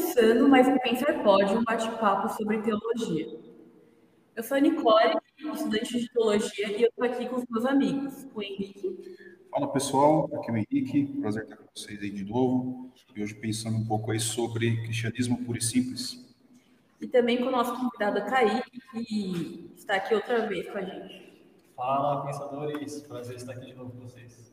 começando mais um Pensar Pode, um bate-papo sobre teologia. Eu sou a Nicole, estudante de teologia, e eu estou aqui com os meus amigos, o Henrique. Fala pessoal, aqui é o Henrique, prazer estar com vocês aí de novo, e hoje pensando um pouco aí sobre cristianismo puro e simples. E também com o nosso convidado Kaique, que está aqui outra vez com a gente. Fala, pensadores, prazer estar aqui de novo com vocês.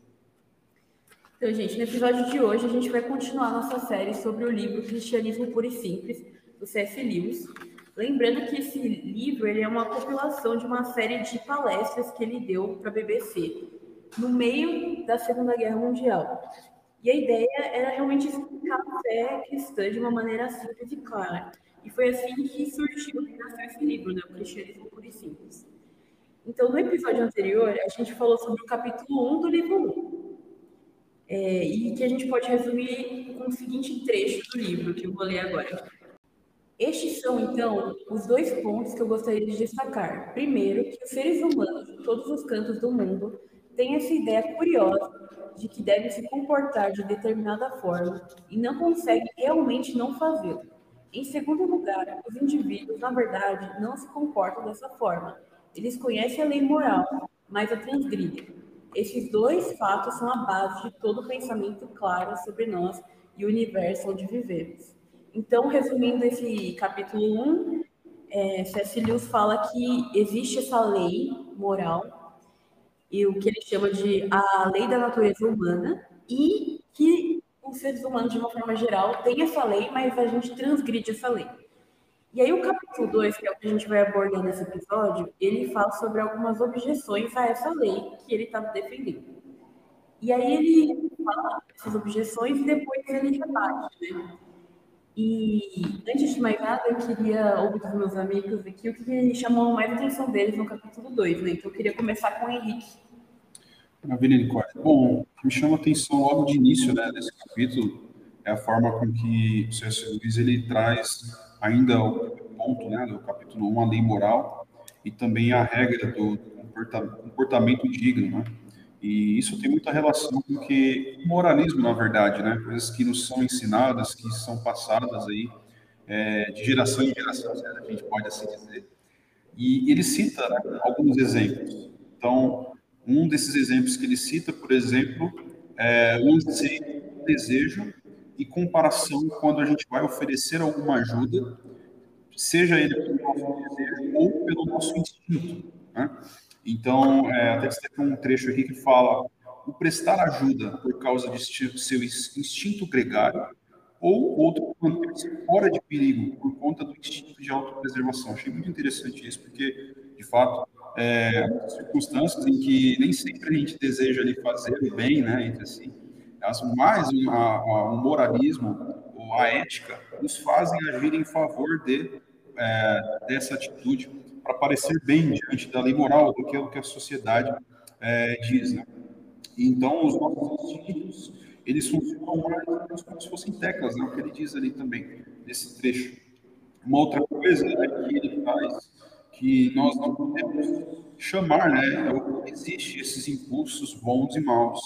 Então, gente, no episódio de hoje a gente vai continuar nossa série sobre o livro Cristianismo Puro e Simples, do C.S. Lewis. Lembrando que esse livro ele é uma compilação de uma série de palestras que ele deu para a BBC no meio da Segunda Guerra Mundial. E a ideia era realmente explicar a fé cristã de uma maneira simples e clara. E foi assim que surgiu que nasceu esse livro, né? o Cristianismo Puro e Simples. Então, no episódio anterior, a gente falou sobre o capítulo 1 do livro 1, é, e que a gente pode resumir com o seguinte trecho do livro, que eu vou ler agora. Estes são, então, os dois pontos que eu gostaria de destacar. Primeiro, que os seres humanos de todos os cantos do mundo têm essa ideia curiosa de que devem se comportar de determinada forma e não conseguem realmente não fazê-lo. Em segundo lugar, os indivíduos, na verdade, não se comportam dessa forma. Eles conhecem a lei moral, mas a transgridem. Esses dois fatos são a base de todo o pensamento claro sobre nós e o universo onde vivemos. Então, resumindo esse capítulo 1, é, C.S. Lewis fala que existe essa lei moral, e o que ele chama de a lei da natureza humana, e que os seres humanos, de uma forma geral, têm essa lei, mas a gente transgride essa lei. E aí o capítulo 2, que é o que a gente vai abordar nesse episódio, ele fala sobre algumas objeções a essa lei que ele estava defendendo. E aí ele fala essas objeções e depois ele rebate, né? E antes de mais nada, eu queria ouvir dos meus amigos aqui o que chamou mais atenção deles no capítulo 2, né? Então eu queria começar com o Henrique. Maravilha, Nicole. Bom, o que me chama a atenção logo de início, né, desse capítulo, é a forma com que o C.S. Lewis ele traz ainda o ponto né, do capítulo 1, a lei moral, e também a regra do comportamento digno, né? E isso tem muita relação com que moralismo, na verdade, né? Coisas que nos são ensinadas, que são passadas aí é, de geração em geração, a gente pode assim dizer. E ele cita né, alguns exemplos. Então, um desses exemplos que ele cita, por exemplo, é o desejo e comparação quando a gente vai oferecer alguma ajuda, seja ele pelo nosso desejo ou pelo nosso instinto. Né? Então, é, até tem um trecho aqui que fala o prestar ajuda por causa de seu instinto gregário ou outro manter-se fora de perigo por conta do instinto de autopreservação. Achei muito interessante isso, porque, de fato, é, circunstâncias em que nem sempre a gente deseja ali fazer o bem, né, entre assim, as mais a, o moralismo ou a ética nos fazem agir em favor de, é, dessa atitude para parecer bem diante da lei moral, do que é o que a sociedade é, diz. Né? Então, os nossos instintos, eles funcionam mais como se fossem teclas, né? o que ele diz ali também, nesse trecho. Uma outra coisa é que ele faz que nós não podemos chamar, né? Existem esses impulsos bons e maus.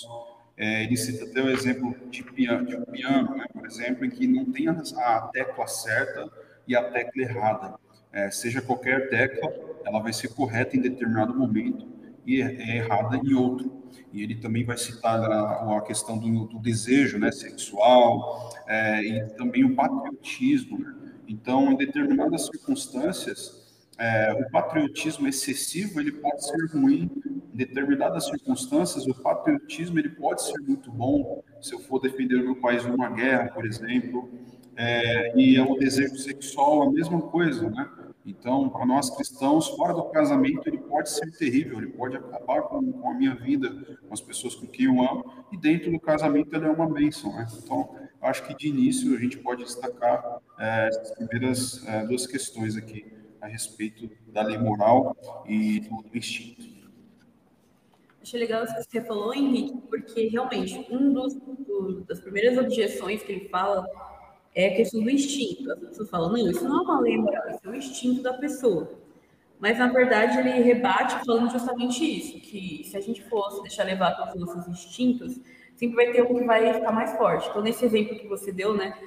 É, ele cita até o exemplo de piano, de um piano né, por exemplo, em que não tem a, a tecla certa e a tecla errada. É, seja qualquer tecla, ela vai ser correta em determinado momento e é, é errada em outro. E ele também vai citar a, a questão do, do, desejo né, sexual é, e também o patriotismo. Então, em determinadas circunstâncias, é, o patriotismo excessivo ele pode ser ruim em determinadas circunstâncias. O patriotismo ele pode ser muito bom se eu for defender o meu país numa guerra, por exemplo. É, e é o desejo sexual a mesma coisa, né? Então, para nós cristãos, fora do casamento, ele pode ser terrível, ele pode acabar com, com, a minha vida, com as pessoas com quem eu amo, e dentro do casamento ele é uma bênção, né? Então, acho que de início a gente pode destacar é, essas primeiras é, duas questões aqui a respeito da lei moral e do instinto. Achei legal isso que você falou, Henrique, porque realmente um dos, do, das primeiras objeções que ele fala é a questão do instinto. As pessoas falam, não, isso não é uma lei moral, isso é o instinto da pessoa. Mas, na verdade, ele rebate falando justamente isso, que se a gente fosse deixar levar pelos nossos instintos, sempre vai ter um que vai ficar mais forte. Então, nesse exemplo que você deu, né,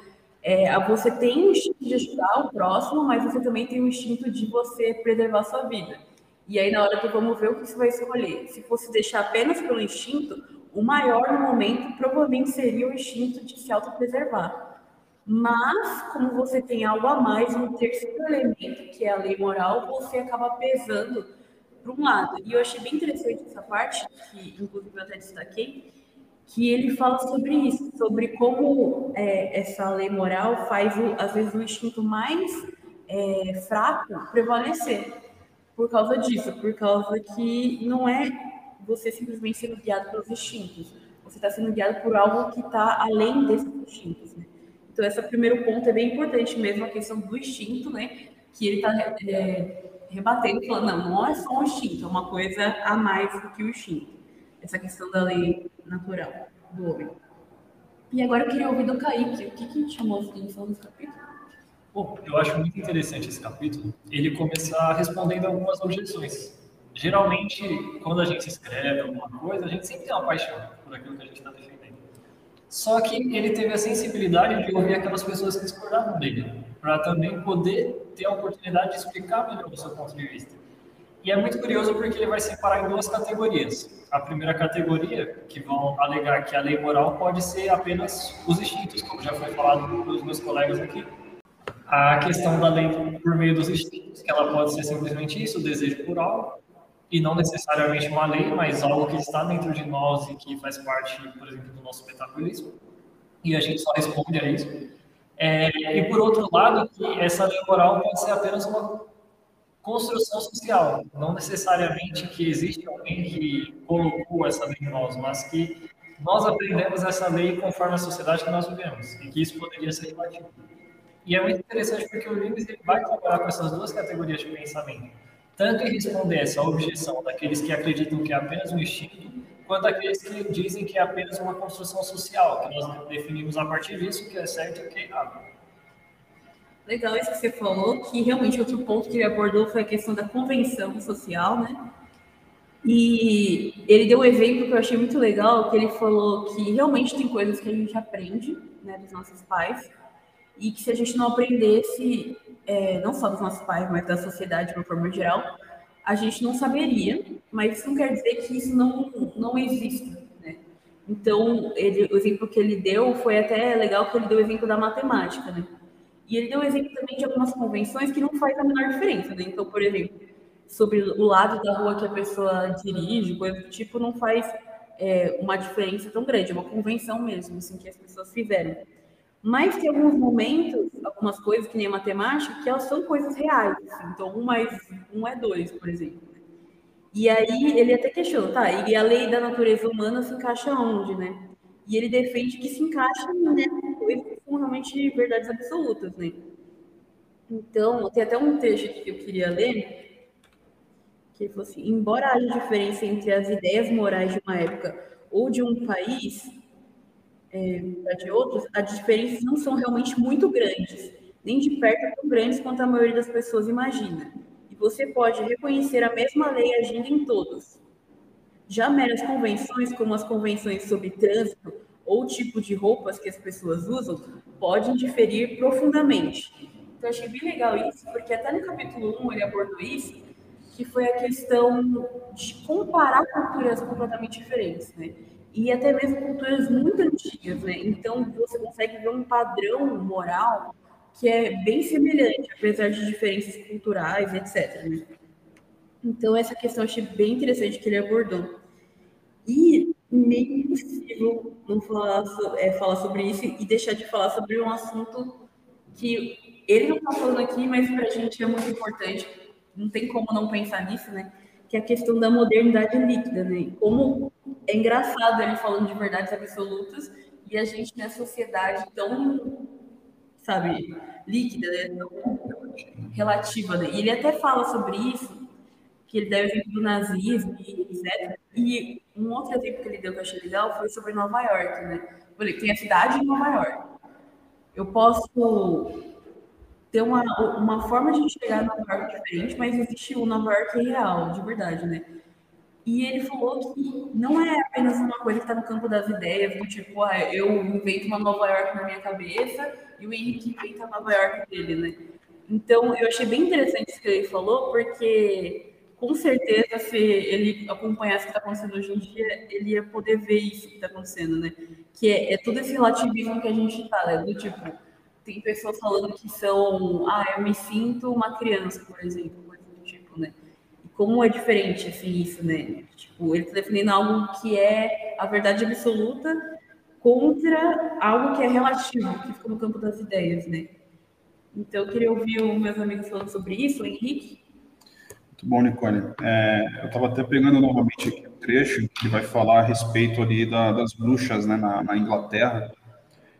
é, você tem o instinto de ajudar o próximo, mas você também tem o instinto de você preservar a sua vida. E aí, na hora que vamos ver o que você vai escolher. Se fosse deixar apenas pelo instinto, o maior no momento provavelmente seria o instinto de se autopreservar. Mas, como você tem algo a mais, um terceiro elemento, que é a lei moral, você acaba pesando para um lado. E eu achei bem interessante essa parte, que inclusive eu até destaquei, que ele fala sobre isso, sobre como é, essa lei moral faz, o, às vezes, o instinto mais é, fraco prevalecer. Por causa disso, por causa que não é você simplesmente sendo guiado pelos instintos, você está sendo guiado por algo que está além desses instintos. Né? Então, esse primeiro ponto é bem importante mesmo, a questão do instinto, né? que ele está é, rebatendo, falando, não, não é só um instinto, é uma coisa a mais do que o instinto. Essa questão da lei natural do homem. E agora eu queria ouvir do Kaique, o que, que chamou a atenção nesse capítulo? Bom, eu acho muito interessante esse capítulo, ele começar respondendo algumas objeções. Geralmente, quando a gente escreve alguma coisa, a gente sempre tem uma paixão por aquilo que a gente está defendendo. Só que ele teve a sensibilidade de ouvir aquelas pessoas que discordavam dele, para também poder ter a oportunidade de explicar melhor o seu ponto de vista. E é muito curioso porque ele vai separar em duas categorias. A primeira categoria, que vão alegar que a lei moral pode ser apenas os instintos, como já foi falado pelos meus colegas aqui. A questão da lei por meio dos instintos, que ela pode ser simplesmente isso, o desejo por algo, e não necessariamente uma lei, mas algo que está dentro de nós e que faz parte, por exemplo, do nosso metabolismo, e a gente só responde a isso. É, e por outro lado, que essa lei moral pode ser apenas uma construção social, não necessariamente que existe alguém que colocou essa lei em nós, mas que nós aprendemos essa lei conforme a sociedade que nós vivemos, e que isso poderia ser relativo. E é muito interessante porque o Lewis vai trabalhar com essas duas categorias de pensamento, tanto em responder essa objeção daqueles que acreditam que é apenas um instinto, quanto aqueles que dizem que é apenas uma construção social, que nós definimos a partir disso que é certo e o que é errado. Legal isso que você falou, que realmente outro ponto que ele abordou foi a questão da convenção social, né? E ele deu um exemplo que eu achei muito legal, que ele falou que realmente tem coisas que a gente aprende, né, dos nossos pais, e que se a gente não aprendesse, é, não só dos nossos pais, mas da sociedade de uma forma geral, a gente não saberia, mas isso não quer dizer que isso não, não exista, né? Então, ele, o exemplo que ele deu foi até legal que ele deu o exemplo da matemática, né? E ele deu exemplo também de algumas convenções que não faz a menor diferença, né? Então, por exemplo, sobre o lado da rua que a pessoa dirige, coisa do tipo, não faz é, uma diferença tão grande, é uma convenção mesmo, assim, que as pessoas fizeram. Mas tem alguns momentos, algumas coisas, que nem a matemática, que elas são coisas reais. Assim. Então, um mais um é dois, por exemplo. E aí ele até questiona, tá, e a lei da natureza humana se encaixa onde, né? E ele defende que se encaixa né, são realmente verdades absolutas, né? Então, tem até um texto que eu queria ler, que ele assim, embora haja diferença entre as ideias morais de uma época ou de um país é, de outros, as diferenças não são realmente muito grandes, nem de perto tão grandes quanto a maioria das pessoas imagina. E você pode reconhecer a mesma lei agindo em todos. Já meras convenções, como as convenções sobre trânsito ou tipo de roupas que as pessoas usam, podem diferir profundamente. Então, achei bem legal isso, porque até no capítulo 1 ele abordou isso, que foi a questão de comparar culturas completamente diferentes, né? E até mesmo culturas muito antigas, né? Então, você consegue ver um padrão moral que é bem semelhante, apesar de diferenças culturais, etc. Né? Então, essa questão eu achei bem interessante que ele abordou. E meio impossível não falar, é, falar sobre isso e deixar de falar sobre um assunto que ele não está falando aqui, mas para a gente é muito importante. Não tem como não pensar nisso, né? Que é a questão da modernidade líquida, né? Como é engraçado ele falando de verdades absolutas e a gente na sociedade tão, sabe, líquida, né? Tão relativa. Né? E ele até fala sobre isso que ele o exemplo do nazismo etc. E um outro exemplo que ele deu que eu achei legal foi sobre Nova York, né? falei, tem a cidade de Nova York. Eu posso ter uma, uma forma de enxergar Nova York diferente, mas existe o Nova York real, de verdade, né? E ele falou que não é apenas uma coisa que está no campo das ideias, do tipo, ah, eu invento uma Nova York na minha cabeça e o Henrique inventa a Nova York dele, né? Então, eu achei bem interessante isso que ele falou, porque com certeza, se ele acompanhasse o que está acontecendo hoje em dia, ele ia poder ver isso que está acontecendo, né? Que é, é, todo esse relativismo que a gente está, né? Do tipo, tem pessoas falando que são, ah, eu me sinto uma criança, por exemplo, coisa do tipo, né? E como é diferente, assim, isso, né? Tipo, ele está defendendo algo que é a verdade absoluta contra algo que é relativo, que fica no campo das ideias, né? Então, eu queria ouvir os meus amigos falando sobre isso, o Henrique. Muito bom, Nicole. É, eu estava até pegando novamente aqui um trecho que vai falar a respeito ali da, das bruxas né, na, na, Inglaterra.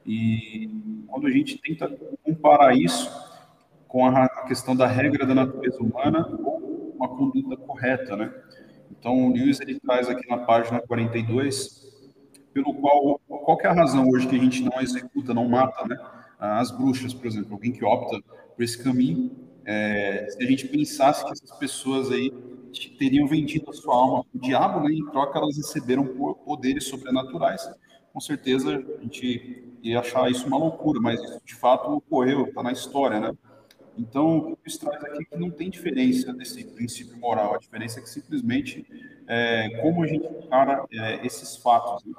E quando a gente tenta comparar isso com a, a, questão da regra da natureza humana ou uma conduta correta, né? Então, o Lewis ele traz aqui na página 42 pelo qual qual é a razão hoje que a gente não executa, não mata, né? As bruxas, por exemplo, alguém que opta por esse caminho, é, se a gente pensasse que essas pessoas aí teriam vendido a sua alma para o diabo, né? Em troca elas receberam poderes sobrenaturais. Com certeza a gente ia achar isso uma loucura, mas isso de fato ocorreu, está na história, né? Então, o que traz aqui é que não tem diferença desse princípio moral. A diferença é que simplesmente é, como a gente encara é, esses fatos. Né?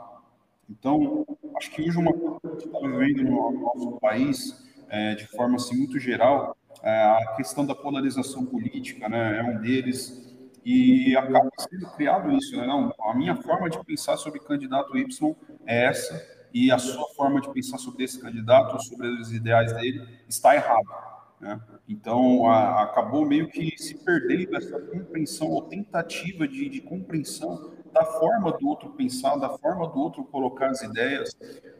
Então, acho que hoje uma coisa que está vivendo no nosso país, é, de forma assim, muito geral, a questão da polarização política, né, é um deles, e acaba sendo criado isso, né, não, a minha forma de pensar sobre candidato Y é essa, e a sua forma de pensar sobre esse candidato, sobre os ideais dele, está errada. Né? Então, a, acabou meio que se perdendo essa compreensão ou tentativa de, de compreensão da forma do outro pensar, da forma do outro colocar as ideias,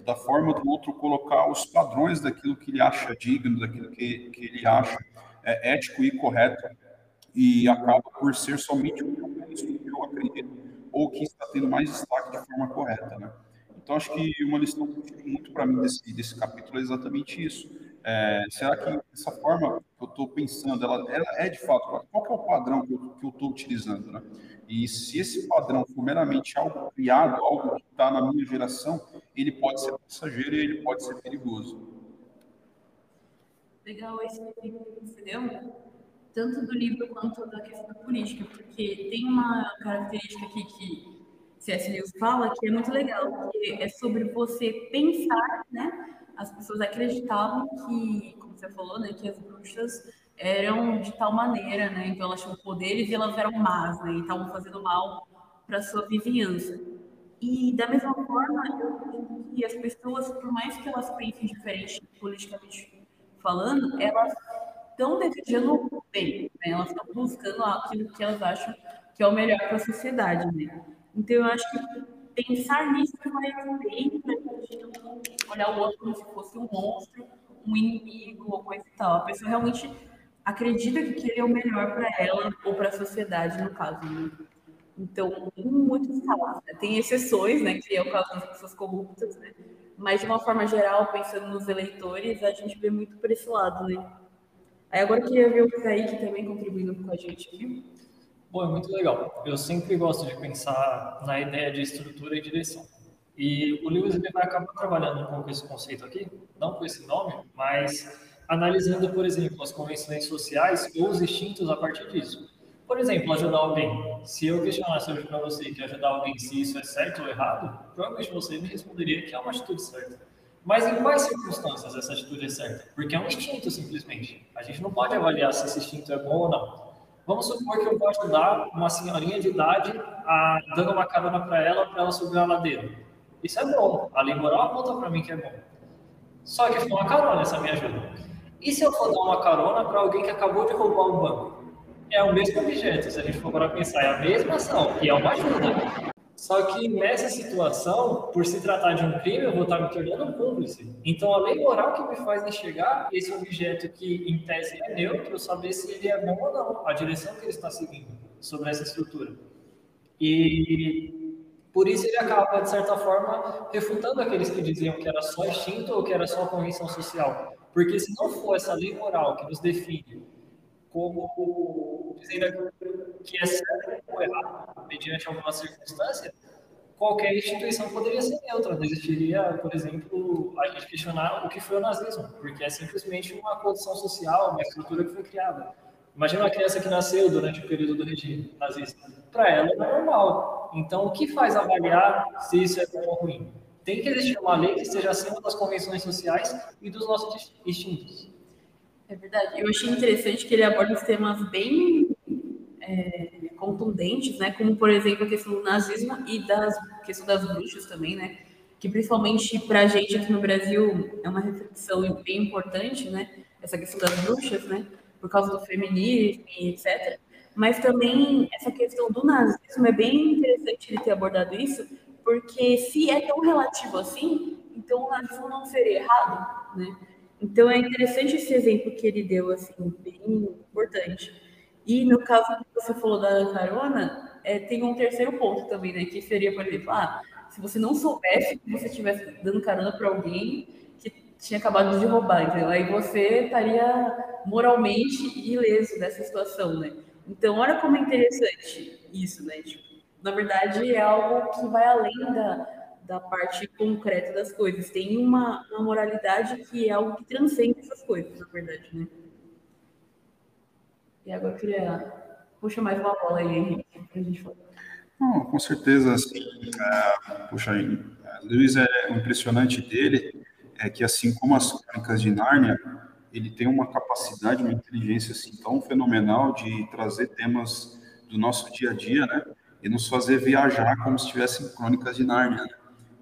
da forma do outro colocar os padrões daquilo que ele acha digno, daquilo que, que ele acha é, ético e correto, e acaba por ser somente o que eu que acredito, ou que está tendo mais destaque de forma correta. Né? Então, acho que uma lição muito para mim desse, desse capítulo é exatamente isso. É, será que essa forma que eu estou pensando, ela, ela, é de fato, qual é o padrão que eu estou utilizando? Né? E se esse padrão for meramente algo criado, algo que está na minha geração, ele pode ser passageiro e ele pode ser perigoso. Legal esse exemplo que você deu, tanto do livro quanto da questão da política, porque tem uma característica aqui que C.S. Lewis fala que é muito legal, que é sobre você pensar, né? As pessoas acreditavam que, como você falou, né, que as bruxas eram de tal maneira, né? Então elas tinham poderes e elas eram más, né? E estavam fazendo mal para sua vizinhança. E da mesma forma, eu que as pessoas, por mais que elas pensem diferente politicamente falando, elas estão desejando o bem, né? Elas estão buscando aquilo que elas acham que é o melhor para a sociedade, né? Então eu acho que pensar nisso vai bem para olhar o outro como se fosse um monstro, um inimigo ou coisa e tal. A pessoa realmente acredita que aquele é o melhor para ela ou para a sociedade, no caso. Né? Então, em muitos casos, né? tem exceções, né, que é o caso das pessoas corruptas, né? mas de uma forma geral, pensando nos eleitores, a gente vê muito por esse lado, né? Aí agora eu queria ver o Kaique também contribuindo com a gente. Bom, é muito legal. Eu sempre gosto de pensar na ideia de estrutura e direção. E o Lewis ele vai acabar trabalhando um pouco esse conceito aqui, não com esse nome, mas analisando, por exemplo, as convenções sociais ou os instintos a partir disso. Por exemplo, ajudar alguém. Se eu questionasse hoje para você que ajudar alguém, se isso é certo ou errado, provavelmente você me responderia que é uma atitude certa. Mas em quais circunstâncias essa atitude é certa? Porque é um instinto, simplesmente. A gente não pode avaliar se esse instinto é bom ou não. Vamos supor que eu vou ajudar uma senhorinha de idade a, dando uma carona para ela, para ela subir a ladeira. Isso é bom. A lei moral aponta para mim que é bom. Só que foi uma carona essa minha ajuda. E se eu for dar uma carona para alguém que acabou de roubar um banco? É o mesmo objeto, se a gente for para pensar, é a mesma ação, e é uma ajuda. Só que nessa situação, por se tratar de um crime, eu vou estar me tornando um cúmplice. Então, a lei moral que me faz enxergar esse objeto que, em tese, é neutro, saber se ele é bom ou não, a direção que ele está seguindo sobre essa estrutura. E por isso ele acaba, de certa forma, refutando aqueles que diziam que era só instinto ou que era só convenção social. Porque se não for essa lei moral que nos define como dizendo que é certo ou errado, mediante alguma circunstância, qualquer instituição poderia ser neutra. Não existiria, por exemplo, a gente questionar o que foi o nazismo, porque é simplesmente uma condição social, uma estrutura que foi criada. Imagina uma criança que nasceu durante o período do regime nazista. Para ela é normal. Então, o que faz avaliar se isso é bom ou ruim? Tem que existir uma lei que esteja acima das convenções sociais e dos nossos instintos. É verdade. Eu achei interessante que ele aborda os temas bem é, contundentes, né? Como, por exemplo, a questão do nazismo e da questão das bruxas também, né? Que principalmente para a gente aqui no Brasil é uma reflexão bem importante, né? Essa questão das bruxas, né? Por causa do feminismo e etc. Mas também essa questão do nazismo é bem interessante ele ter abordado isso, porque se é tão relativo assim, então o nazismo não seria errado, né? Então é interessante esse exemplo que ele deu, assim, bem importante. E no caso que você falou da carona, é, tem um terceiro ponto também, né? Que seria, por exemplo, ah, se você não soubesse que você estivesse dando carona para alguém tinha acabado de roubar, entendeu? Aí você estaria moralmente ileso dessa situação, né? Então, olha como é interessante isso, né? Tipo, na verdade, é algo que vai além da, da parte concreta das coisas. Tem uma, uma moralidade que é algo que transcende essas coisas, na verdade, né? E agora eu queria puxa mais uma bola aí, Henrique, para a gente falar. Não, com certeza, assim, uh, puxa, Luiz é o impressionante dele é que assim como as crônicas de Nárnia, ele tem uma capacidade, uma inteligência assim tão fenomenal de trazer temas do nosso dia a dia, né? E nos fazer viajar como se estivessem crônicas de Nárnia. Né?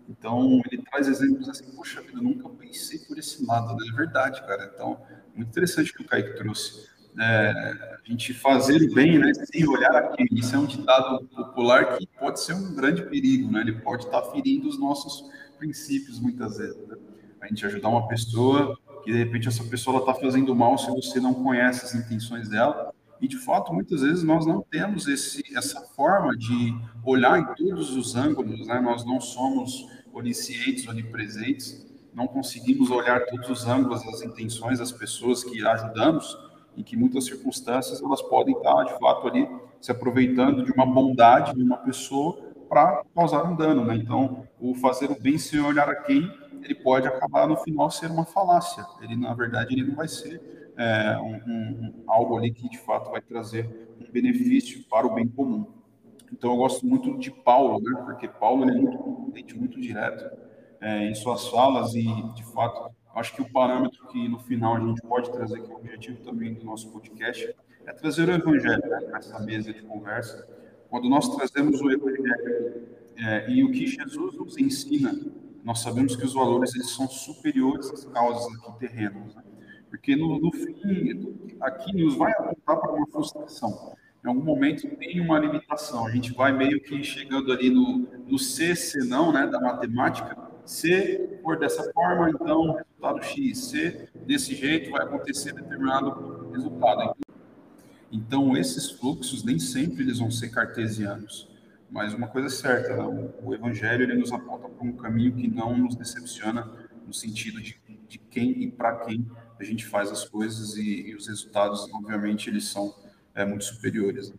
Então, ele traz exemplos assim, poxa vida, eu nunca pensei por esse lado, né? É verdade, cara. Então, muito interessante o que o Kaique trouxe é, a gente fazer o bem, né, sem olhar aqui. Isso é um ditado popular que pode ser um grande perigo, né? Ele pode estar ferindo os nossos princípios muitas vezes. Né? A gente ajudar uma pessoa que de repente essa pessoa está fazendo mal se você não conhece as intenções dela. E de fato, muitas vezes nós não temos esse, essa forma de olhar em todos os ângulos, né? Nós não somos oniscientes, onipresentes, não conseguimos olhar todos os ângulos das intenções das pessoas que ajudamos em que muitas circunstâncias elas podem estar, de fato, ali se aproveitando de uma bondade de uma pessoa para causar um dano, né? Então, o fazer o bem sem olhar a quem, ele pode acabar no final ser uma falácia. Ele, na verdade, ele não vai ser é, um, um, algo ali que de fato vai trazer um benefício para o bem comum. Então, eu gosto muito de Paulo, né? Porque Paulo ele é muito muito direto é, em suas falas e, de fato, Acho que o parâmetro que no final a gente pode trazer, que é o objetivo também do nosso podcast, é trazer o Evangelho né, para essa mesa de conversa. Quando nós trazemos o Evangelho é, e o que Jesus nos ensina, nós sabemos que os valores eles são superiores às causas aqui terrenas. Né? Porque no, no fim, aqui nos vai apontar para uma frustração. Em algum momento tem uma limitação. A gente vai meio que chegando ali no, no C, C não, né, da matemática, se for dessa forma, então resultado X. Se desse jeito, vai acontecer determinado resultado. Então, esses fluxos nem sempre eles vão ser cartesianos. Mas uma coisa é certa, né? o Evangelho ele nos aponta para um caminho que não nos decepciona no sentido de, de quem e para quem a gente faz as coisas e, e os resultados, obviamente, eles são é, muito superiores. Né?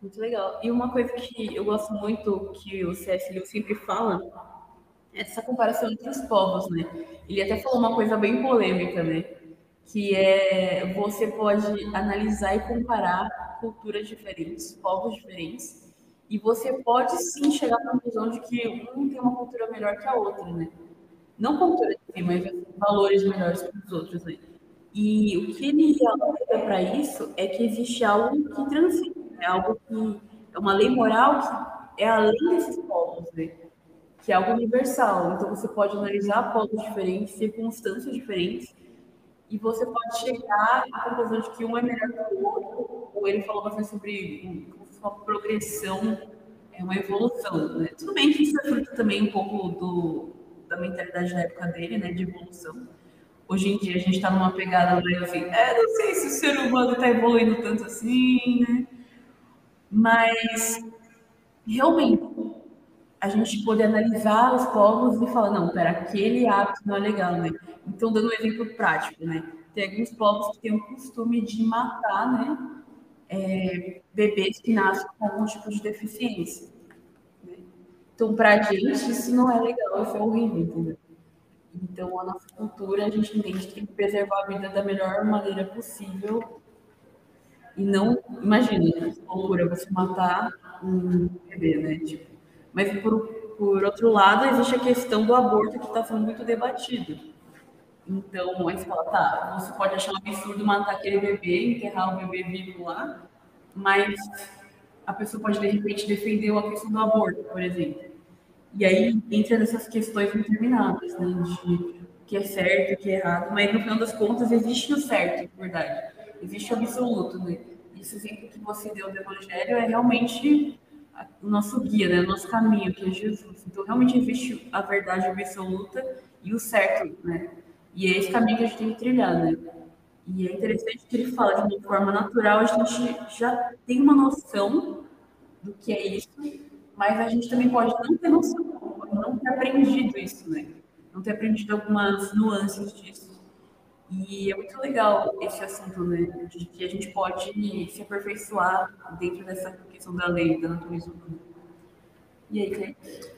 Muito legal. E uma coisa que eu gosto muito que o C.S. Lewis sempre fala essa comparação entre os povos, né? Ele até falou uma coisa bem polêmica, né? Que é você pode analisar e comparar culturas diferentes, povos diferentes, e você pode sim chegar à conclusão de que um tem uma cultura melhor que a outra, né? Não cultura de si, mas valores melhores que os outros, né? E o que ele alega para isso é que existe algo que transcende, né? algo que é uma lei moral que é além desses povos, né? que é algo universal. Então, você pode analisar polos diferentes, circunstâncias diferentes, e você pode chegar à conclusão de que um é melhor que o outro, ou ele falou bastante sobre uma progressão, é uma evolução. Né? Tudo bem que isso é fruto também um pouco do, da mentalidade da época dele, né, de evolução. Hoje em dia a gente está numa pegada mais assim, é, não sei se o ser humano está evoluindo tanto assim, né? Mas realmente a gente poder analisar os povos e falar, não, pera, aquele hábito não é legal, né? Então, dando um exemplo prático, né? Tem alguns povos que têm o costume de matar, né? É, bebês que nascem com algum tipo de deficiência. Né? Então, para a gente, isso não é legal, isso é horrível, entendeu? Então, a nossa cultura, a gente entende que tem que preservar a vida da melhor maneira possível. E não, imagina, loucura você matar um bebê, né? Tipo, mas, por, por outro lado, existe a questão do aborto que está sendo muito debatido. Então, aí você fala, tá, você pode achar um absurdo matar aquele bebê, enterrar o bebê vivo lá, mas a pessoa pode, de repente, defender a questão do aborto, por exemplo. E aí entra nessas questões intermináveis, né, de que é certo, o que é errado, mas no final das contas existe o certo, verdade. Existe o absoluto, né? Esse exemplo que você deu do Evangelho é realmente o nosso guia, né? O nosso caminho, que é Jesus. Então, realmente existe a verdade absoluta e o certo, né? E é esse caminho que a gente tem que trilhar, né? E é interessante que ele fala de forma natural, a gente já tem uma noção do que é isso, mas a gente também pode não ter noção, não ter aprendido isso, né? Não ter aprendido algumas nuances disso. E é muito legal esse assunto, né? De que a gente pode se aperfeiçoar dentro dessa questão da lei, da natureza humana. E aí, Cleiton?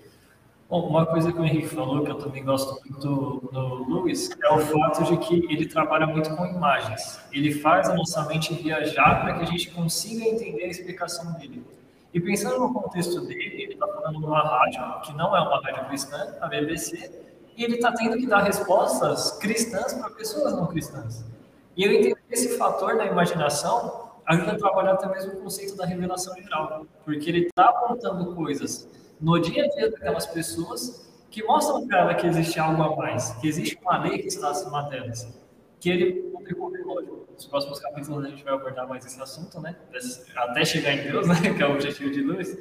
Bom, uma coisa que o Henrique falou, que eu também gosto muito do Lewis, é o fato de que ele trabalha muito com imagens. Ele faz a nossa mente viajar para que a gente consiga entender a explicação dele. E pensando no contexto dele, ele está falando numa rádio, que não é uma rádio cristã, a BBC, e ele está tendo que dar respostas cristãs para pessoas não cristãs. E eu entendo que esse fator da imaginação ajuda a trabalhar até mesmo o conceito da revelação geral, porque ele está apontando coisas no dia a dia daquelas pessoas que mostram para ela que existe algo a mais, que existe uma lei que está acima delas, que ele decorrer, lógico. Nos próximos capítulos a gente vai abordar mais esse assunto, né? Até chegar em Deus, né? Que é o objetivo de Lewis.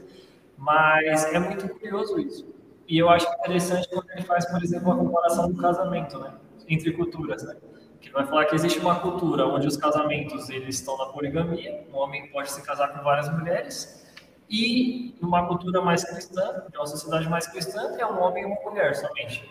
Mas é muito curioso isso. E eu acho interessante quando ele faz, por exemplo, a comparação do casamento, né? Entre culturas, né? Que vai falar que existe uma cultura onde os casamentos eles estão na poligamia, um homem pode se casar com várias mulheres, e numa cultura mais cristã, de uma sociedade mais cristã, é um homem e uma mulher somente.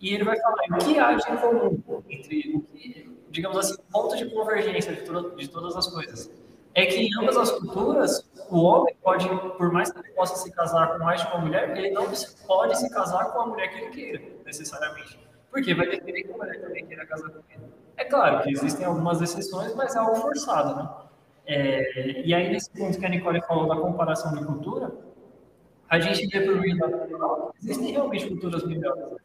E ele vai falar o que há de comum entre o que, digamos assim, ponto de convergência de, to de todas as coisas. É que em ambas as culturas, o homem pode, por mais que ele possa se casar com mais de uma mulher, ele não pode se casar com a mulher que ele queira, necessariamente. Porque vai depender que a mulher também queira casar com ele. É claro que existem algumas exceções, mas é algo forçado, né? É, e aí, nesse ponto que a Nicole falou da comparação de cultura, a gente vê por meio da que existem realmente culturas melhores.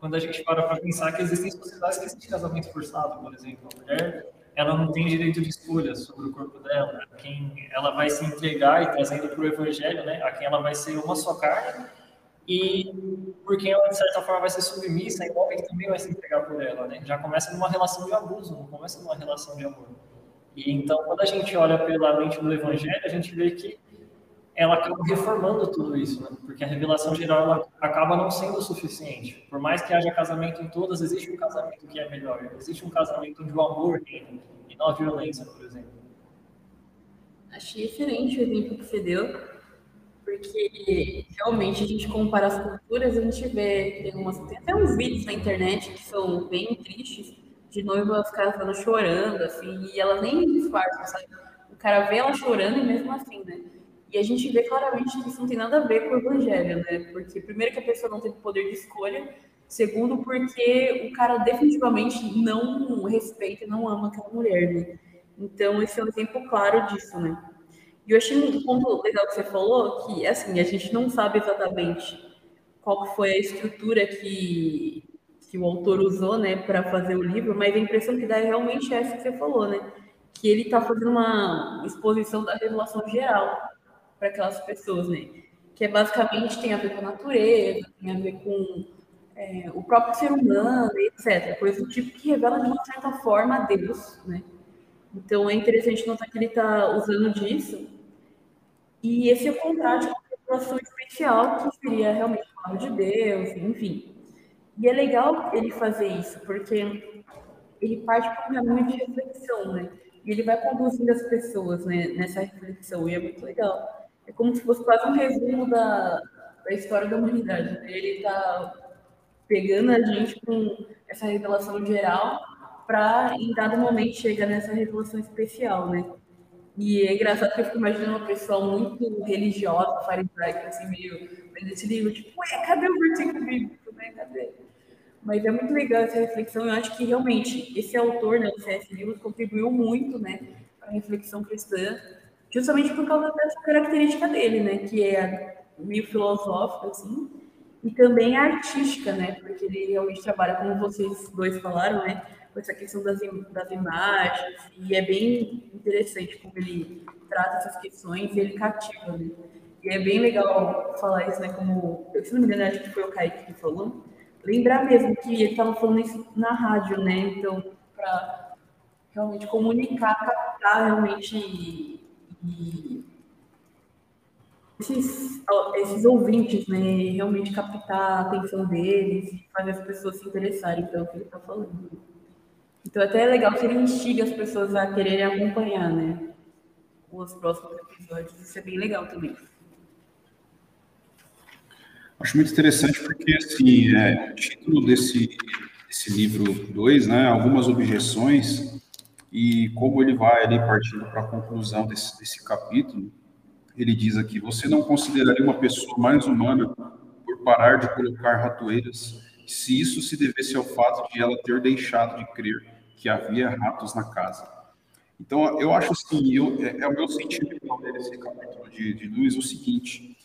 Quando a gente para para pensar que existem sociedades que existem casamento forçado, por exemplo, a mulher ela não tem direito de escolha sobre o corpo dela, quem ela vai se entregar e trazendo para o evangelho, né, a quem ela vai ser uma só carne e por quem ela de certa forma vai ser submissa e o também vai se entregar por ela, né? Já começa numa relação de abuso, não começa numa relação de amor. E então, quando a gente olha pela mente do Evangelho, a gente vê que ela acaba reformando tudo isso, né? porque a revelação geral acaba não sendo suficiente. Por mais que haja casamento em todas, existe um casamento que é melhor. Existe um casamento onde o amor reina e não a violência, por exemplo. Achei excelente o exemplo que você deu, porque realmente a gente compara as culturas, a gente vê tem, umas, tem até uns vídeos na internet que são bem tristes de noivas casando chorando, assim, e ela nem disfarça, sabe? O cara vê ela chorando e mesmo assim, né? E a gente vê claramente que isso não tem nada a ver com o evangelho, né? Porque, primeiro, que a pessoa não teve poder de escolha, segundo, porque o cara definitivamente não respeita e não ama aquela mulher, né? Então, esse é um exemplo claro disso, né? E eu achei um ponto legal que você falou, que, assim, a gente não sabe exatamente qual foi a estrutura que que o autor usou, né, para fazer o livro, mas a impressão que dá é realmente essa que você falou, né, que ele está fazendo uma exposição da revelação geral para aquelas pessoas, né, que é basicamente tem a ver com a natureza, tem a ver com é, o próprio ser humano, etc. Coisa do tipo que revela de uma certa forma a Deus, né. Então é interessante notar que ele está usando disso. E esse é o contrário de uma revelação especial, que seria realmente a palavra de Deus, enfim. E é legal ele fazer isso, porque ele parte para um caminho de reflexão, né? E ele vai conduzindo as pessoas né, nessa reflexão, e é muito legal. É como se fosse quase um resumo da, da história da humanidade. Né? Ele está pegando a gente com essa revelação geral para, em dado momento, chegar nessa revelação especial, né? E é engraçado que eu fico imaginando uma pessoa muito religiosa, farisaica, assim, meio lendo esse livro, tipo, ué, cadê o versículo bíblico, né? Cadê? Mas é muito legal essa reflexão. Eu acho que realmente esse autor, né, o C.S. Lewis, contribuiu muito, né, para a reflexão cristã, justamente por causa dessa característica dele, né, que é meio filosófica, assim, e também artística, né, porque ele realmente trabalha, como vocês dois falaram, né, com essa questão das, das imagens, e é bem interessante como ele trata essas questões e ele cativa, né. E é bem legal falar isso, né, como, se não me engano, acho que foi o Kaique que falou, lembrar mesmo que ele estava falando isso na rádio, né? Então, para realmente comunicar, captar realmente e, esses, esses ouvintes, né? Realmente captar a atenção deles e fazer as pessoas se interessarem pelo que ele está falando. Então, até é legal que ele instiga as pessoas a quererem acompanhar, né? Os próximos episódios. Isso é bem legal também. Acho muito interessante porque, assim, é, o título desse, desse livro 2, né, algumas objeções, e como ele vai ali partindo para a conclusão desse, desse capítulo, ele diz aqui, você não consideraria uma pessoa mais humana por parar de colocar ratoeiras, se isso se devesse ao fato de ela ter deixado de crer que havia ratos na casa. Então, eu acho assim, eu, é, é o meu sentido final desse capítulo de, de Luiz, o seguinte,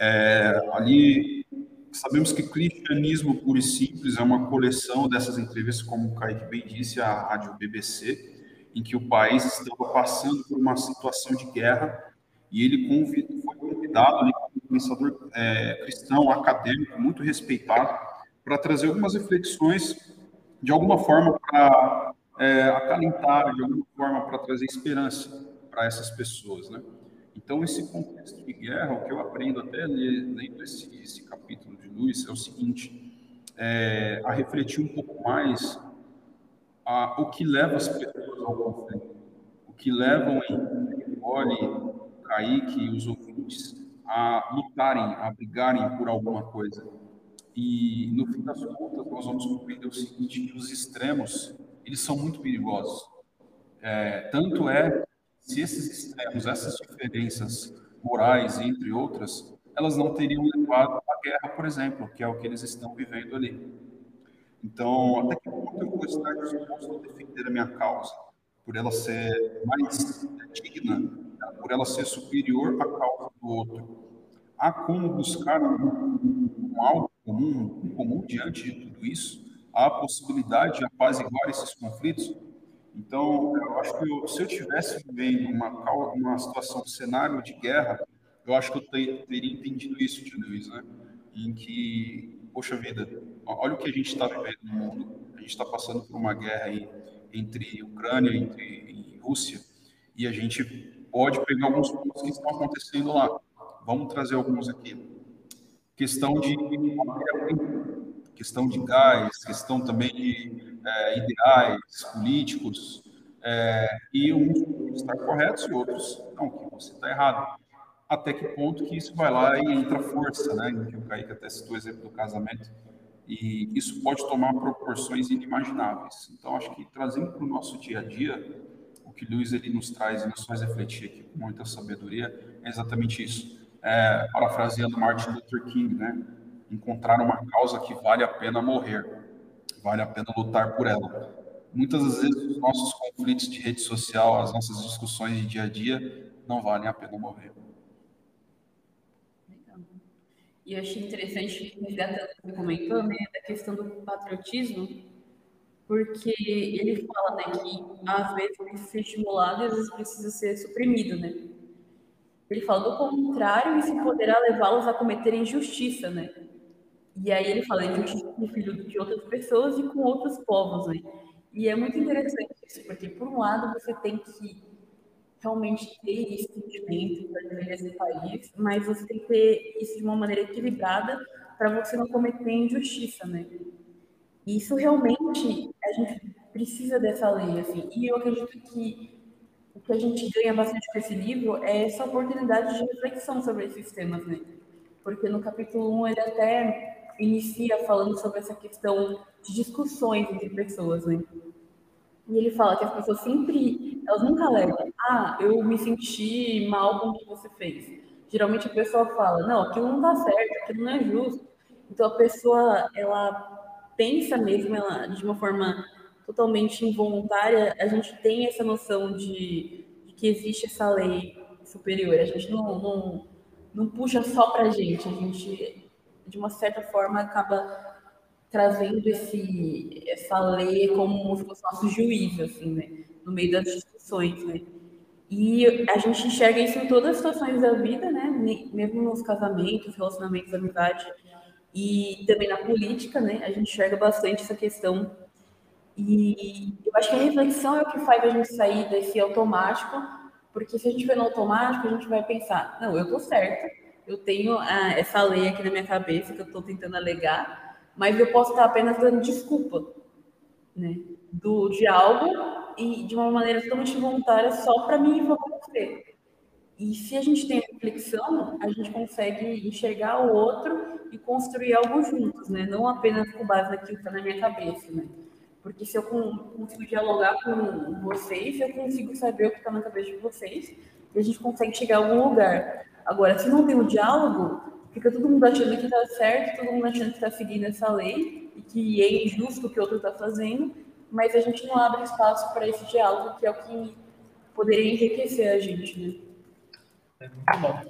é, ali, sabemos que cristianismo puro e simples é uma coleção dessas entrevistas, como o Kaique bem disse, à rádio BBC, em que o país estava passando por uma situação de guerra e ele convidou, foi convidado ali como um pensador é, cristão, acadêmico, muito respeitado, para trazer algumas reflexões, de alguma forma, para é, acalentar, de alguma forma, para trazer esperança para essas pessoas, né? Então, esse contexto de guerra, o que eu aprendo até lendo esse, esse capítulo de Luiz é o seguinte, é, a refletir um pouco mais a, o que leva as pessoas ao conflito, o que levam em Nicole, Kaique e os ouvintes a lutarem, a brigarem por alguma coisa. E, no fim das contas, nós vamos compreender o seguinte, que os extremos, eles são muito perigosos. É, tanto é se esses extremos, essas diferenças morais, entre outras, elas não teriam levado à guerra, por exemplo, que é o que eles estão vivendo ali. Então, até que ponto eu vou estar disposto a defender a minha causa, por ela ser mais digna, por ela ser superior à causa do outro? Há como buscar um, um algo comum, um comum diante de tudo isso? Há a possibilidade de apaziguar esses conflitos? Então, eu acho que eu, se eu tivesse vivendo uma, uma situação, um cenário de guerra, eu acho que eu ter, teria entendido isso, tio Luiz, né? Em que, poxa vida, olha o que a gente está vivendo no mundo. A gente está passando por uma guerra aí entre Ucrânia entre, e Rússia, e a gente pode pegar alguns pontos que estão acontecendo lá. Vamos trazer alguns aqui. Questão de questão de gás, questão também de é, ideais políticos, é, e uns estar corretos e outros não, que você está errado. Até que ponto que isso vai lá e entra força, né? Que o Kaique até citou o exemplo do casamento, e isso pode tomar proporções inimagináveis. Então, acho que trazendo para o nosso dia a dia, o que Luiz ele nos traz e nos faz refletir aqui com muita sabedoria é exatamente isso. É, parafraseando Martin Luther King, né? Encontrar uma causa que vale a pena morrer, vale a pena lutar por ela. Muitas das vezes os nossos conflitos de rede social, as nossas discussões de dia a dia, não valem a pena morrer. E eu achei interessante, resgatando o que você comentou, né, da questão do patriotismo, porque ele fala né, que às vezes precisa ser estimulado e às vezes precisa ser suprimido, né? Ele fala do contrário, isso poderá levá-los a cometerem injustiça, né? E aí ele fala de com filho de outras pessoas e com outros povos, né? E é muito interessante isso, porque por um lado você tem que realmente ter esse sentimento para viver esse país, mas você tem que ter isso de uma maneira equilibrada para você não cometer injustiça, né? E isso realmente a gente precisa dessa lei, assim. E eu acredito que o que a gente ganha bastante com esse livro é essa oportunidade de reflexão sobre esses temas, né? Porque no capítulo 1 ele até inicia falando sobre essa questão de discussões entre pessoas, né? E ele fala que as pessoas sempre elas nunca alegam, ah, eu me senti mal com o que você fez. Geralmente a pessoa fala, não, aquilo não tá certo, aquilo não é justo. Então a pessoa, ela pensa mesmo ela, de uma forma totalmente involuntária, a gente tem essa noção de, de que existe essa lei superior. A gente não, não, não puxa só para a gente, a gente, de uma certa forma, acaba trazendo esse, essa lei como se fosse nosso juízo, assim, né? no meio das discussões. Né? E a gente enxerga isso em todas as situações da vida, né? mesmo nos casamentos, relacionamentos, amizade e também na política, né? A gente enxerga bastante essa questão. E eu acho que a reflexão é o que faz a gente sair desse automático porque se a gente vê no automático, a gente vai pensar, não, eu tô certa, eu tenho ah, essa lei aqui na minha cabeça que eu estou tentando alegar, mas eu posso estar apenas dando desculpa, né, do, de algo e de uma maneira totalmente voluntária só para me favorecer. E se a gente tem reflexão, a gente consegue enxergar o outro e construir algo juntos, né? Não apenas com base naquilo que está na minha cabeça, né? Porque se eu consigo dialogar com vocês, eu consigo saber o que está na cabeça de vocês e a gente consegue chegar a algum lugar. Agora, se não tem o um diálogo, fica todo mundo achando que está certo, todo mundo achando que está seguindo essa lei e que é injusto o que o outro está fazendo, mas a gente não abre espaço para esse diálogo, que é o que poderia enriquecer a gente, né? É muito bom.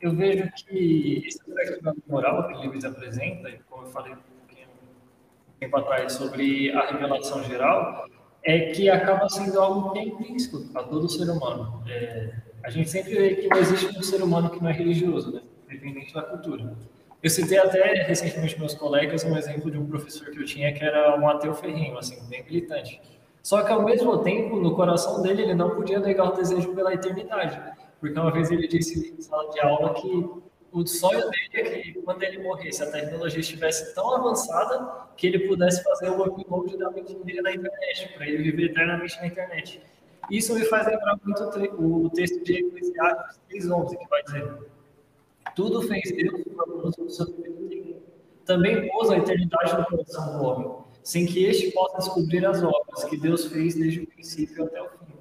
Eu vejo que esse aspecto da moral que o Lewis apresenta, como eu falei tempo atrás sobre a revelação geral, é que acaba sendo algo que é intrínseco a todo ser humano. É, a gente sempre vê que não existe um ser humano que não é religioso, né? independente da cultura. Eu citei até recentemente meus colegas um exemplo de um professor que eu tinha que era um ateu ferrinho, assim, bem militante. Só que ao mesmo tempo, no coração dele, ele não podia negar o desejo pela eternidade. Porque uma vez ele disse em sala de aula que o sonho dele é que quando ele morresse, a tecnologia estivesse tão avançada que ele pudesse fazer o upload da mente dele na internet, para ele viver eternamente na internet. Isso me faz lembrar muito o texto de Eclesiastes 3.11, que vai dizer tudo fez Deus para o seu. Também pôs a eternidade no coração do homem, sem que este possa descobrir as obras que Deus fez desde o princípio até o fim.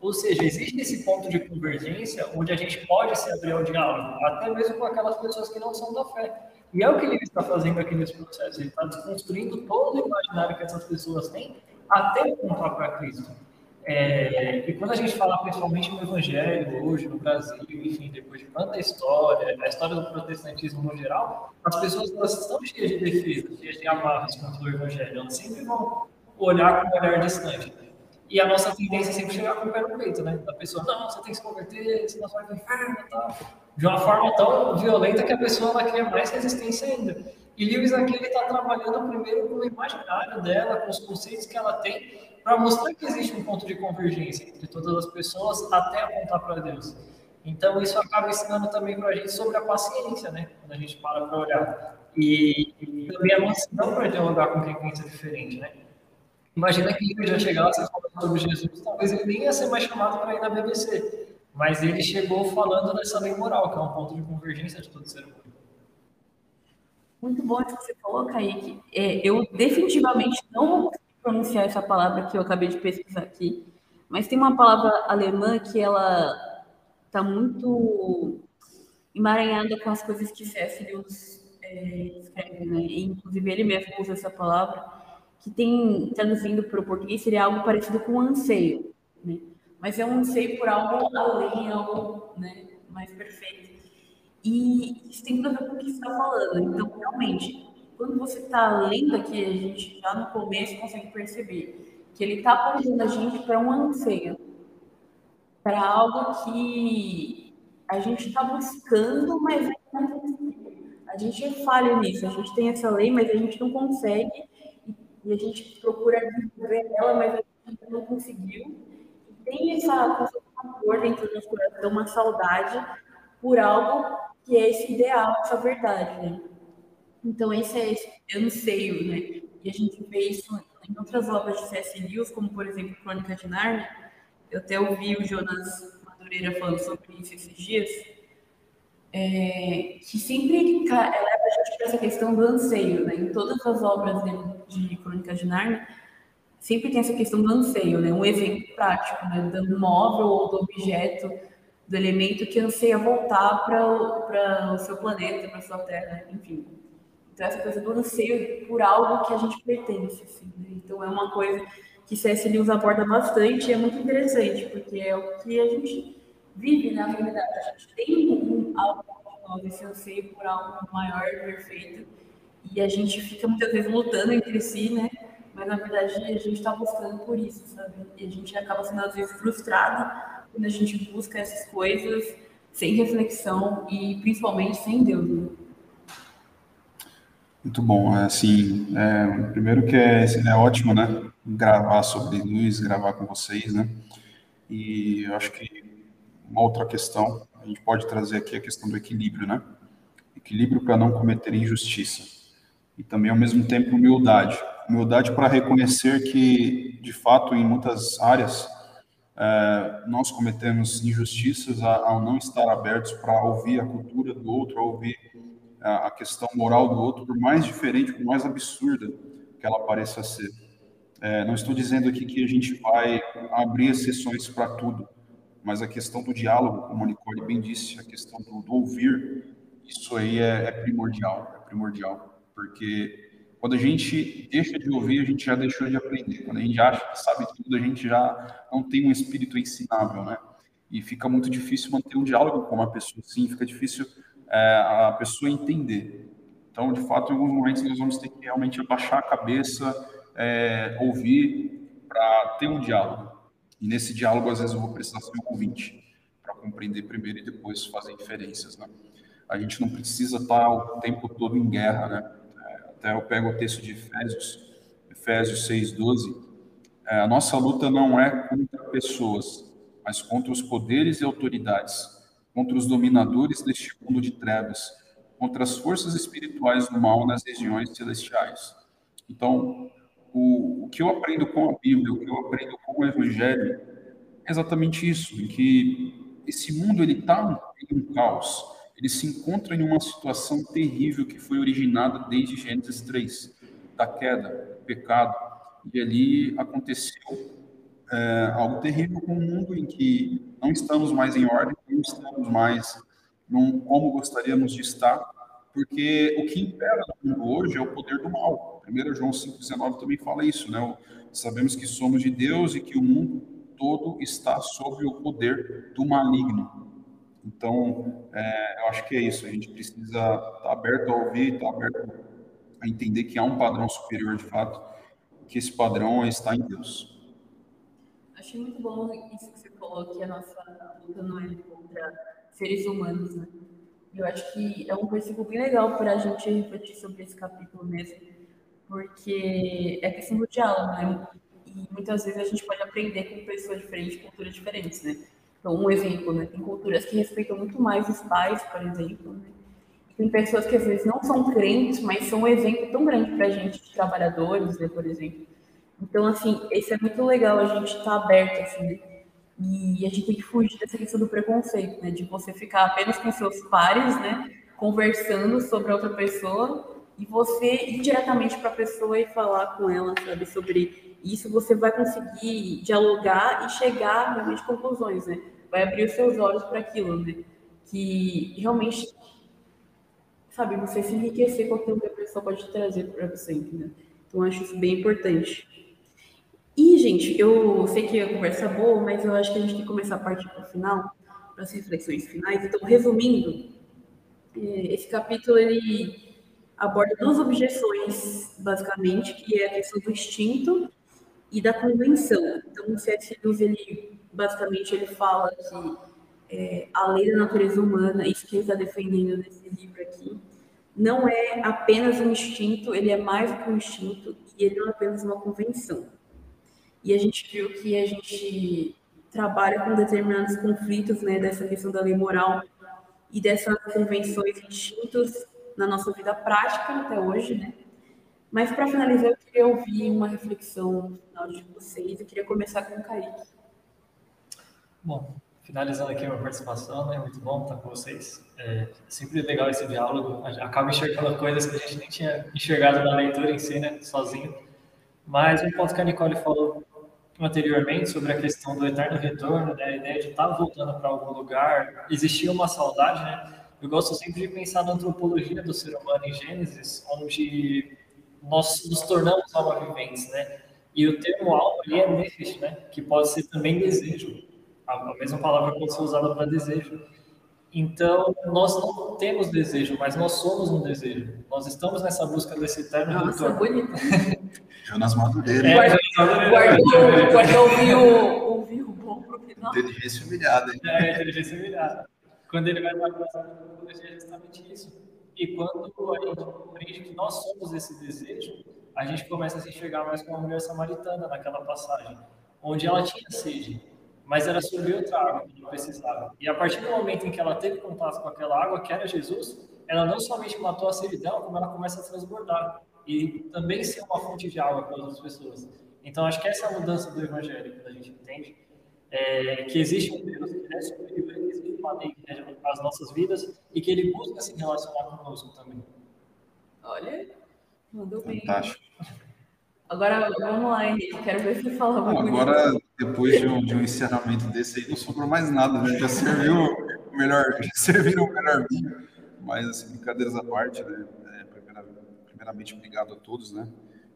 Ou seja, existe esse ponto de convergência onde a gente pode se abrir ao diálogo, até mesmo com aquelas pessoas que não são da fé. E é o que ele está fazendo aqui nesse processo. Ele está desconstruindo todo o imaginário que essas pessoas têm até apontar para Cristo. É, e quando a gente fala principalmente no Evangelho, hoje no Brasil, enfim, depois de tanta história, a história do protestantismo no geral, as pessoas elas estão cheias de defesa, cheias de amarras contra o Evangelho. Elas sempre vão olhar com um olhar distante. E a nossa tendência é sempre chegar com o pé no peito, né? Da pessoa, não, você tem que se converter, senão você vai para o inferno e tal. De uma forma tão violenta que a pessoa ela cria mais resistência ainda. E Lewis aqui está trabalhando primeiro com o imaginário dela, com os conceitos que ela tem, para mostrar que existe um ponto de convergência entre todas as pessoas até apontar para Deus. Então isso acaba ensinando também para a gente sobre a paciência, né? Quando a gente para para olhar. E, e também a mansidão para dialogar com quem pensa diferente, né? Imagina que ele já chegasse falando sobre Jesus, talvez ele nem ia ser mais chamado para ir na BBC. Mas ele chegou falando dessa lei moral, que é um ponto de convergência de todo ser humano. Muito bom isso que você falou, Kaique. É, eu definitivamente não vou pronunciar essa palavra que eu acabei de pesquisar aqui, mas tem uma palavra alemã que ela está muito emaranhada com as coisas que C.S. Lewis é, escreve, né? E, inclusive ele mesmo usa essa palavra que tem, traduzindo para o português, seria algo parecido com anseio, né? Mas é um anseio por algo além, algo né, mais perfeito. E isso tem tudo a ver com o que você está falando. Então, realmente, quando você está lendo aqui, a gente já no começo consegue perceber que ele está apontando a gente para um anseio, para algo que a gente está buscando, mas consegue. A gente é falha nisso, a gente tem essa lei, mas a gente não consegue e a gente procura desenvolver ela, mas a gente não conseguiu. E tem essa dor dentro do nosso coração, uma saudade por algo que é esse ideal, essa verdade, né? Então, esse é esse anseio, né? E a gente vê isso em outras obras de C.S. Lewis, como, por exemplo, Crônica de Nárnia. Eu até ouvi o Jonas Madureira falando sobre isso esses dias é, que sempre leva a gente para essa questão do anseio, né? Em todas as obras de, de Crônicas de Narnia, sempre tem essa questão do anseio, né? Um exemplo prático, né? Do móvel ou do objeto, do elemento que anseia voltar para o seu planeta, para sua Terra, enfim. Então, essa coisa do anseio por algo que a gente pertence, assim, né? Então, é uma coisa que C.S. Lewis aborda bastante e é muito interessante, porque é o que a gente vive na realidade. A gente tem um, algo nós, esse anseio por algo maior e perfeito, e a gente fica muitas vezes lutando entre si, né? Mas na verdade a gente está buscando por isso, sabe? E a gente acaba sendo às vezes frustrado quando a gente busca essas coisas sem reflexão e principalmente sem Deus. Né? Muito bom, é, assim, é, primeiro que é, é ótimo, né, gravar sobre luz, gravar com vocês, né, e eu acho que uma outra questão, a gente pode trazer aqui a questão do equilíbrio, né, equilíbrio para não cometer injustiça, e também ao mesmo tempo humildade, humildade para reconhecer que, de fato, em muitas áreas, é, nós cometemos injustiças ao não estar abertos para ouvir a cultura do outro, a ouvir a questão moral do outro, por mais diferente, por mais absurda que ela pareça ser. É, não estou dizendo aqui que a gente vai abrir exceções para tudo, mas a questão do diálogo, como a Nicole bem disse, a questão do, do ouvir, isso aí é, é primordial, é primordial, porque quando a gente deixa de ouvir, a gente já deixou de aprender. Quando a gente acha que sabe tudo, a gente já não tem um espírito ensinável, né? E fica muito difícil manter um diálogo com uma pessoa assim, fica difícil é, a pessoa entender. Então, de fato, em alguns momentos nós vamos ter que realmente abaixar a cabeça, é, ouvir, para ter um diálogo. E nesse diálogo, às vezes, eu vou precisar ser um ouvinte, para compreender primeiro e depois fazer inferências, né? A gente não precisa estar o tempo todo em guerra, né? Até eu pego o texto de Efésios, Efésios 6,12. É, a nossa luta não é contra pessoas, mas contra os poderes e autoridades, contra os dominadores deste mundo de trevas, contra as forças espirituais do mal nas regiões celestiais. Então, o, o que eu aprendo com a Bíblia, o que eu aprendo com o Evangelho, é exatamente isso, em que esse mundo ele está em um caos ele se encontra em uma situação terrível que foi originada desde Gênesis 3, da queda, do pecado. E ali aconteceu é, algo terrível com o mundo em que não estamos mais em ordem, estamos mais num, como gostaríamos de estar, porque o que impera no mundo hoje é o poder do mal. 1 João 5,19 também fala isso, né? Sabemos que somos de Deus e que o mundo todo está sob o poder do maligno. Então, é, eu acho que é isso. A gente precisa estar tá aberto a ouvir, estar tá aberto a entender que há um padrão superior de fato, que esse padrão está em Deus. Achei muito bom isso que que a nossa luta não é contra seres humanos, né? Eu acho que é um princípio bem legal para a gente refletir sobre esse capítulo mesmo, porque é questão do diálogo, né? E muitas vezes a gente pode aprender com pessoas diferentes, culturas diferentes, né? Então, um exemplo, né? Tem culturas que respeitam muito mais os pais, por exemplo. Né? Tem pessoas que às vezes não são crentes, mas são um exemplo tão grande para a gente, de trabalhadores, né, por exemplo. Então, assim, isso é muito legal, a gente estar tá aberto, assim, né? E a gente tem que fugir dessa questão do preconceito, né? De você ficar apenas com seus pares, né? Conversando sobre outra pessoa e você ir diretamente para a pessoa e falar com ela, sabe? Sobre isso, você vai conseguir dialogar e chegar realmente a conclusões, né? vai abrir os seus olhos para aquilo, né? Que realmente, sabe, você se enriquecer com aquilo que a pessoa pode trazer para você, entendeu? Então, acho isso bem importante. Gente, eu sei que a conversa é boa, mas eu acho que a gente tem que começar a partir para o final, para as reflexões finais. Então, resumindo, é, esse capítulo ele aborda duas objeções, basicamente, que é a questão do instinto e da convenção. Então, o C.S. Lewis, ele basicamente ele fala que é, a lei da natureza humana, isso que ele está defendendo nesse livro aqui, não é apenas um instinto, ele é mais do que um instinto e ele não é apenas uma convenção. E a gente viu que a gente trabalha com determinados conflitos, né, dessa questão da lei moral e dessas convenções e instintos na nossa vida prática até hoje, né? Mas para finalizar, eu queria ouvir uma reflexão final de vocês e queria começar com o Kaique. Bom, finalizando aqui a minha participação, é né, muito bom estar com vocês. É sempre legal esse diálogo, acaba enxergando coisas que a gente nem tinha enxergado na leitura em si, né, sozinho. Mas um ponto que a Nicole falou anteriormente sobre a questão do eterno retorno, né, a ideia de estar voltando para algum lugar, existia uma saudade, né? Eu gosto sempre de pensar na antropologia do ser humano em Gênesis, onde nós nos tornamos alma viventes, né? E o termo alma ali é nefesh, né? Que pode ser também desejo. A mesma palavra pode ser usada para desejo. Então, nós não temos desejo, mas nós somos um desejo. Nós estamos nessa busca desse eterno Nossa, retorno. bonito. Jonas Madureira. É, Guardou, guardou o vinho, o vinho bom pro final. Inteligência humilhada, hein? É, inteligência humilhada. Quando ele vai para a próxima é justamente isso. E quando a gente compreende que nós somos esse desejo, a gente começa a se enxergar mais como a mulher samaritana naquela passagem, onde ela tinha sede, mas era sobre outra água que ela precisava. E a partir do momento em que ela teve contato com aquela água, que era Jesus, ela não somente matou a sede dela, como ela começa a transbordar e também ser uma fonte de água para outras pessoas. Então, acho que essa é a mudança do evangelho que a gente entende, é, que existe um Deus que é superior, que existe uma lei que rege as nossas vidas e que ele busca se relacionar conosco também. Olha, mandou bem. Fantástico. Agora, vamos lá, Henrique. Quero ver se fala Bom, muito agora, depois de um, de um encerramento desse aí, não sobrou mais nada, né? Já serviu o melhor, já serviram o melhor vinho. Mas, assim, brincadeiras à parte, né? É, primeira- primeiramente, obrigado a todos, né?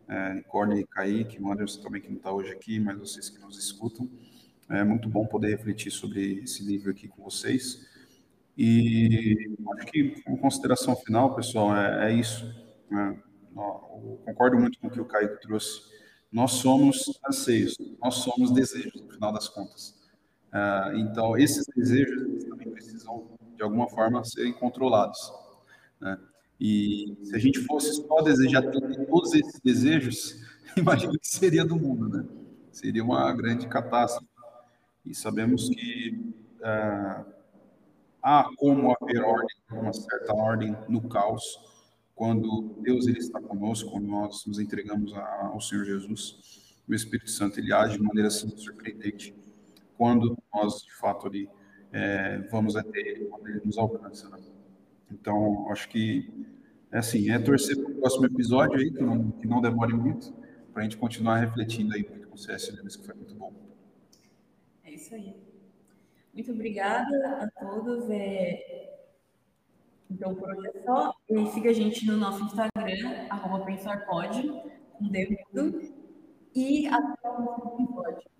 É, Nicole e Kaique, o Anderson também que não está hoje aqui, mas vocês que nos escutam. É muito bom poder refletir sobre esse livro aqui com vocês. E acho que, como consideração final, pessoal, é, é isso. né? Concordo muito com o que o Caio trouxe. Nós somos anseios, nós somos desejos, no final das contas. Ah, então, esses desejos também precisam, de alguma forma, serem controlados. né? E se a gente fosse só desejar todos esses desejos, imagina o que seria do mundo, né? Seria uma grande catástrofe. E sabemos que ah, há como haver ordem, uma certa ordem no caos, quando Deus ele está conosco, quando nós nos entregamos ao Senhor Jesus, o Espírito Santo ele age de maneira assim surpreendente, quando nós de fato ali é, vamos até Ele, quando Ele nos alcança. né? Então, acho que é assim, é torcer para o próximo episódio aí, que não, que não demore muito, para a gente continuar refletindo aí muito com o C.S. Lewis, que foi muito bom. É isso aí. Muito obrigada a todos. É... Então, por hoje é só. E siga a gente no nosso Instagram, arroba pensarpod, com dedo. E até o próximo episódio.